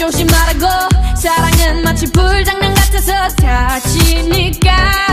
조심하라고. 사랑은 마치 불장난 같아서 다치니까.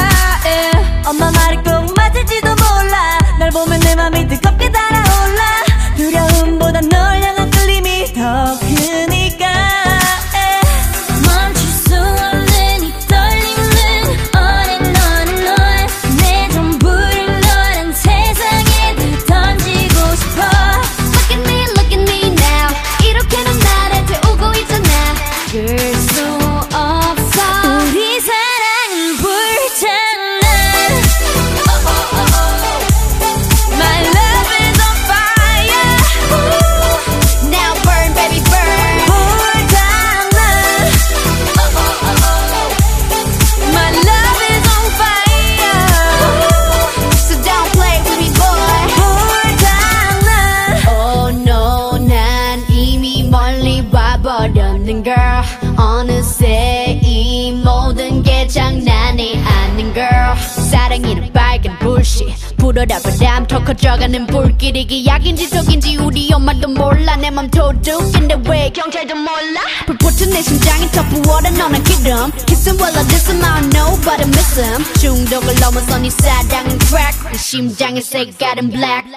물어라 바람 더 커져가는 불길이기 약인지 독인지 우리 엄마도 몰라. 내 맘 도둑인데 왜 경찰도 몰라? 불붙은 내 심장이 더 부어라 너나 기름. Kiss him while I diss him I don't know but I miss him. 중독을 넘어서 네 사랑은 crack. 내 심장의 색깔은 black.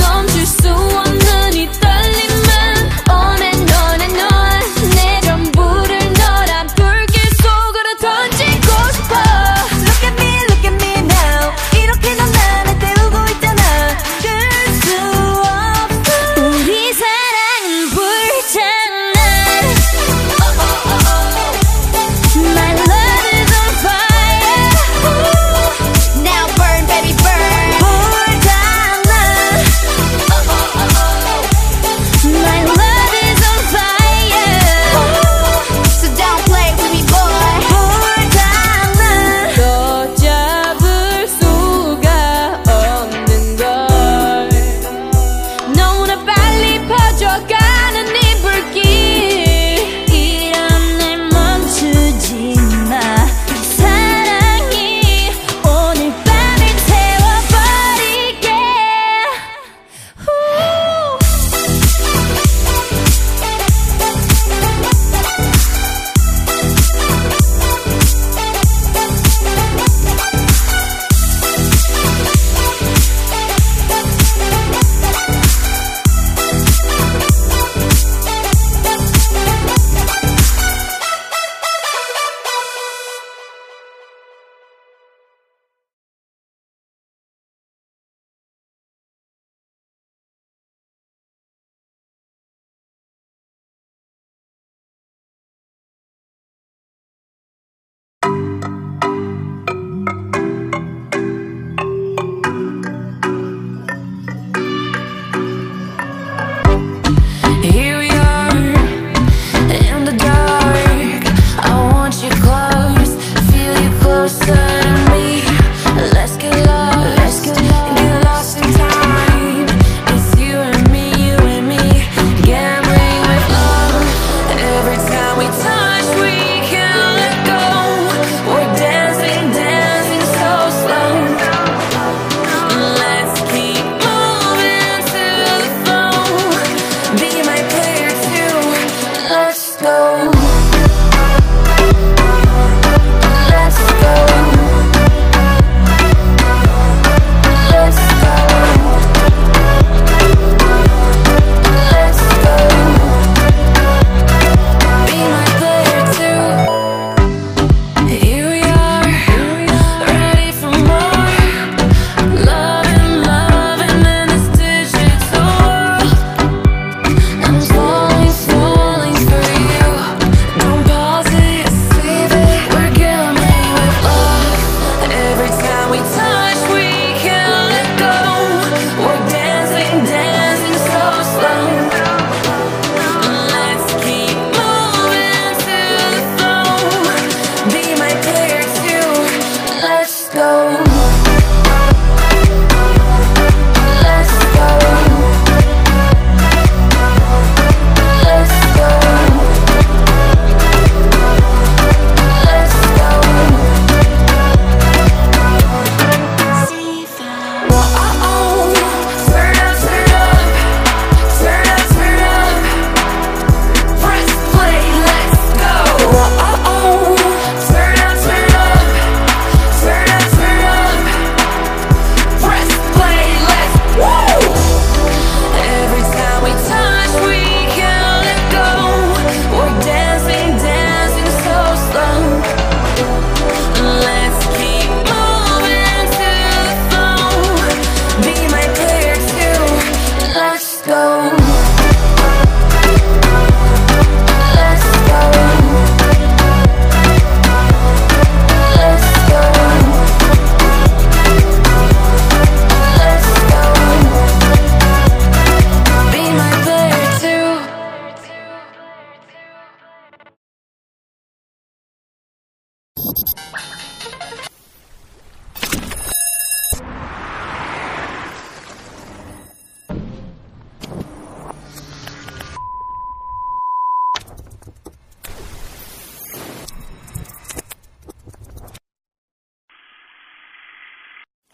멈출 수 없는 이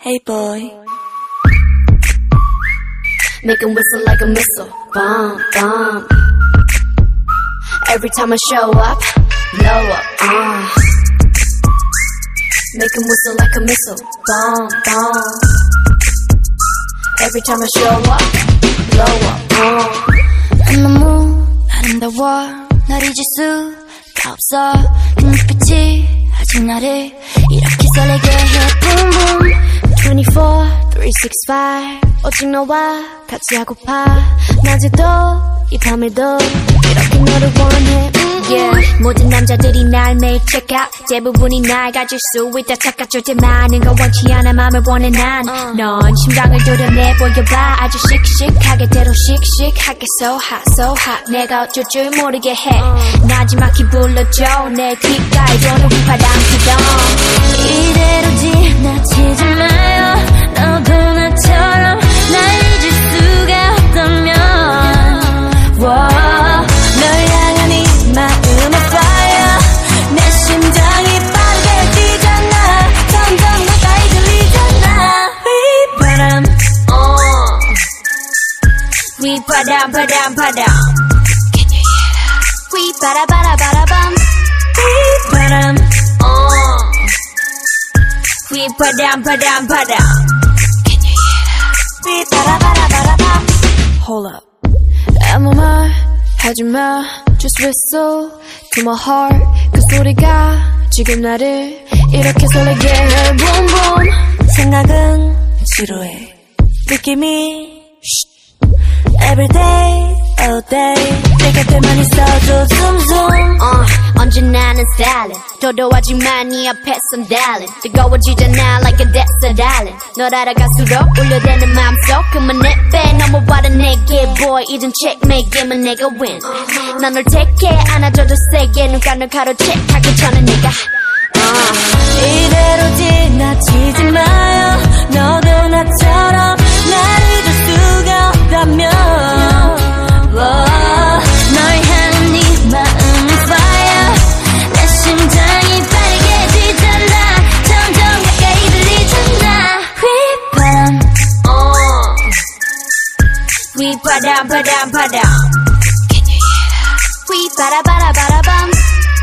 Hey boy. Make him whistle like a missile. Bomb, bomb. Every time I show up, blow up. Uh. Make him whistle like a missile. Bomb, bomb. Every time I show up, blow up. Uh. 너무 아름다워 날 잊을 수가 없어 그 눈빛이 아직 나를 이렇게 설레게 해 Boom boom 24, 365 오직 너와 같이 하고파? 낮에도 이 밤에도 이렇게 너를 원해. Yeah, 모든 남자들이 날 매일 check out. 대부분이 날 가질 수 있다 착각할 때 많은 거 원치 않아. 맘을 원해 난넌 심장을 도려내 보여봐. 아주 씩씩하게 대로 씩씩하게 so hot so hot. 내가 어쩔 줄 모르게 해. 나지막히 불러줘. 내 귓가에 도는 휘파람 피던 이대로 지나치지 마요. 너도 나처럼 휘파람 파람 파람 휘바라바라바라밤 휘바람 휘파람 파람 파람 휘바라바라바라밤 Hold up. 아무 말 하지마 Just whistle to my heart? 그 소리가 지금 나를 이렇게 설레게 해. Boom boom 생각은 지루해. 느낌이 Everyday, all day. 내 곁에만 있어줘 zoom zoom 어, 언제나 는 stylin 도도하지만 네 앞에선 darling 뜨거워지잖아 like a desert island. 널 알아갈수록 울려대는 맘속. 그만 내빼. 넘어와라 내게 boy. 이젠 checkmate 게임은 내가 win. 난널 택해. 안아줘도 세게. 눈가 널 가로채하기 전에 내가 어. 이대로 지나치지 마요. 너도 나처럼 날잊 Wow, 널 향한 네 마음은 fire. 내 심장이 빠르게 뛰잖아. 점점 가까이 들리잖아. 휘바람. 휘바라바라바라밤.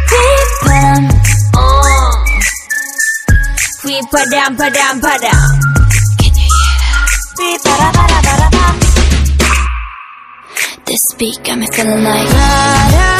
휘바람. 휘파람 파람 파람. 휘바라바라바라 This beat got me feeling like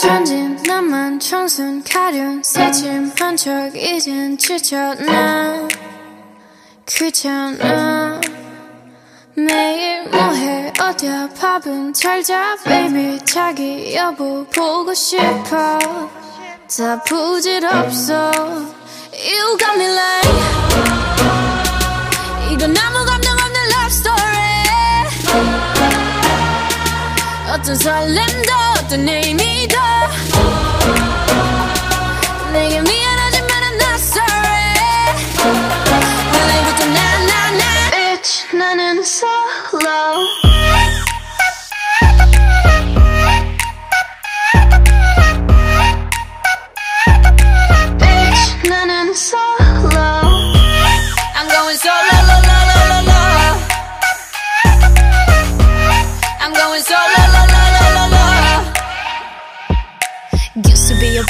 천진 나만 청순 가련 새침 한 척 이젠 지쳤나? 귀찮아 매일 뭐해? 어디야? 밥은 잘자? Baby 자기 여보 보고 싶어? 다 부질없어. You got me like 이건 아무 감정 없는 love story. 어떤 설렘도 어떤 의미도 내게 미안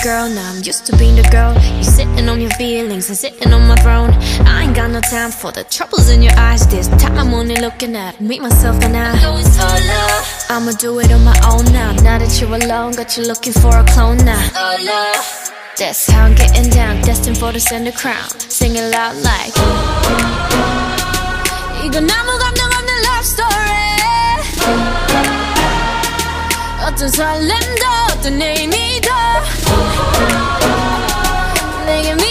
girl, now I'm used to being the girl. You sitting on your feelings and sitting on my throne. I ain't got no time for the troubles in your eyes. This time I'm only looking at me, myself, and I. Going solo, I'ma do it on my own now. Now that you're alone, got you looking for a clone now. solo. That's how I'm getting down, destined for the center crown. Sing it loud like. 이건 아무 감정 없는 love story. 어떤 설렘도 어떤 의미 도내